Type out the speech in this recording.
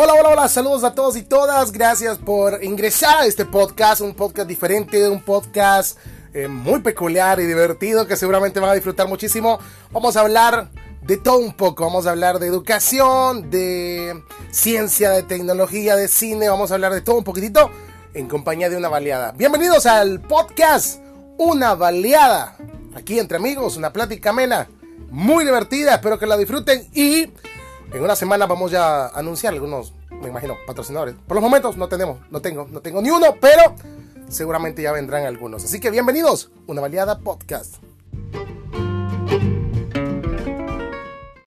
Hola, hola, hola, saludos a todos y todas. Gracias por ingresar a este podcast, un podcast diferente, un podcast eh, muy peculiar y divertido que seguramente van a disfrutar muchísimo. Vamos a hablar de todo un poco. Vamos a hablar de educación, de ciencia, de tecnología, de cine. Vamos a hablar de todo un poquitito en compañía de una baleada. Bienvenidos al podcast Una baleada. Aquí entre amigos, una plática amena, muy divertida. Espero que la disfruten y en una semana vamos ya a anunciar algunos, me imagino, patrocinadores. Por los momentos no tenemos, no tengo, no tengo ni uno, pero seguramente ya vendrán algunos. Así que bienvenidos, una baleada podcast.